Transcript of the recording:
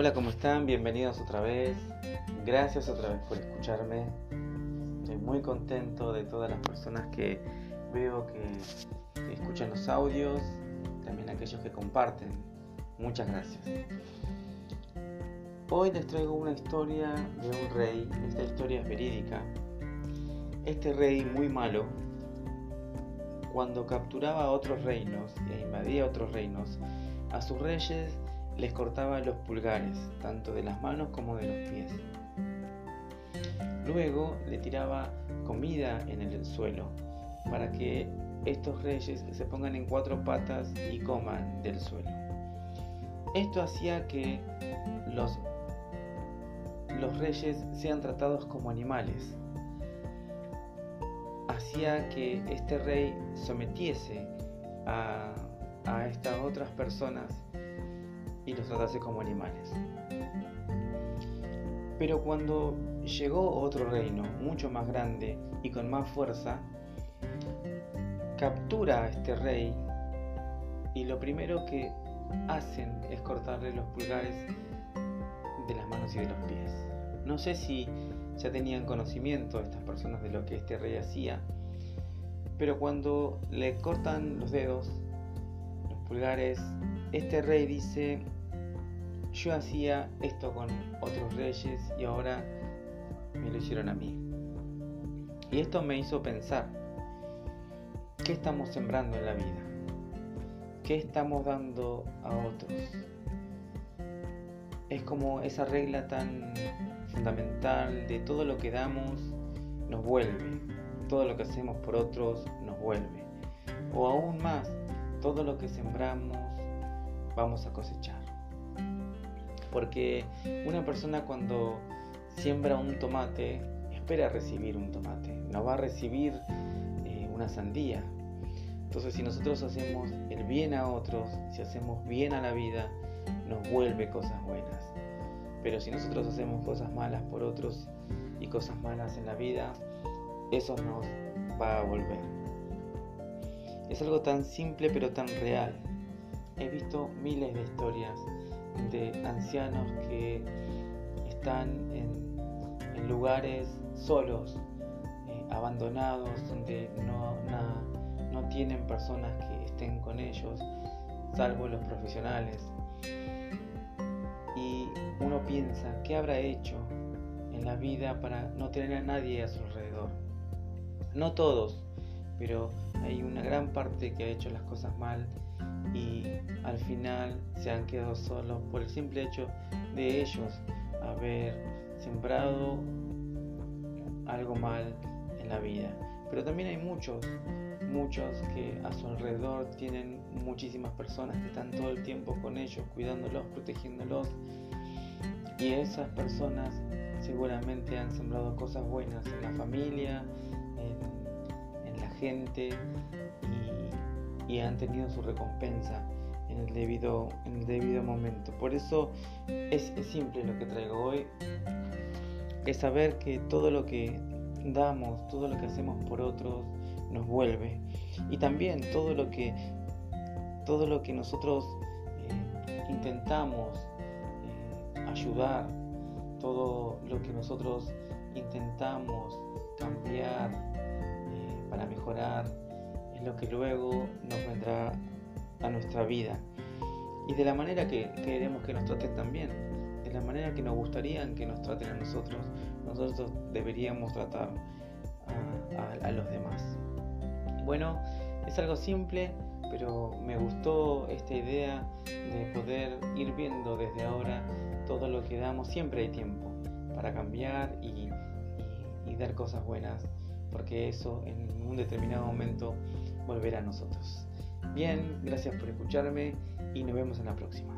Hola, ¿cómo están? Bienvenidos otra vez. Gracias otra vez por escucharme. Estoy muy contento de todas las personas que veo que escuchan los audios, también aquellos que comparten. Muchas gracias. Hoy les traigo una historia de un rey. Esta historia es verídica. Este rey muy malo, cuando capturaba a otros reinos e invadía otros reinos, a sus reyes les cortaba los pulgares, tanto de las manos como de los pies. Luego le tiraba comida en el suelo para que estos reyes se pongan en cuatro patas y coman del suelo. Esto hacía que los, los reyes sean tratados como animales. Hacía que este rey sometiese a, a estas otras personas y los tratase como animales. Pero cuando llegó otro reino mucho más grande y con más fuerza, captura a este rey y lo primero que hacen es cortarle los pulgares de las manos y de los pies. No sé si ya tenían conocimiento estas personas de lo que este rey hacía, pero cuando le cortan los dedos, los pulgares, este rey dice, yo hacía esto con otros reyes y ahora me lo hicieron a mí. Y esto me hizo pensar, ¿qué estamos sembrando en la vida? ¿Qué estamos dando a otros? Es como esa regla tan fundamental de todo lo que damos nos vuelve, todo lo que hacemos por otros nos vuelve. O aún más, todo lo que sembramos vamos a cosechar. Porque una persona cuando siembra un tomate, espera recibir un tomate, no va a recibir eh, una sandía. Entonces si nosotros hacemos el bien a otros, si hacemos bien a la vida, nos vuelve cosas buenas. Pero si nosotros hacemos cosas malas por otros y cosas malas en la vida, eso nos va a volver. Es algo tan simple pero tan real. He visto miles de historias de ancianos que están en, lugares solos, eh, abandonados, donde no, no tienen personas que estén con ellos, salvo los profesionales. Y uno piensa, ¿qué habrá hecho en la vida para no tener a nadie a su alrededor? No todos, pero hay una gran parte que ha hecho las cosas mal y al final se han quedado solos por el simple hecho de ellos haber sembrado algo mal en la vida. Pero también hay muchos, muchos que a su alrededor tienen muchísimas personas que están todo el tiempo con ellos, cuidándolos, protegiéndolos. Y esas personas seguramente han sembrado cosas buenas en la familia, en, la gente y han tenido su recompensa en el debido, en el debido momento. Por eso es, simple lo que traigo hoy, es saber que todo lo que damos, todo lo que hacemos por otros nos vuelve. Y también todo lo que, todo lo que nosotros eh, intentamos eh, ayudar, todo lo que nosotros intentamos cambiar eh, para mejorar, es lo que luego nos vendrá a nuestra vida y de la manera que queremos que nos traten también, de la manera que nos gustaría que nos traten a nosotros, nosotros deberíamos tratar a, los demás. Bueno, es algo simple, pero me gustó esta idea de poder ir viendo desde ahora todo lo que damos. Siempre hay tiempo para cambiar y dar cosas buenas porque eso en un determinado momento volverá a nosotros. Bien, gracias por escucharme y nos vemos en la próxima.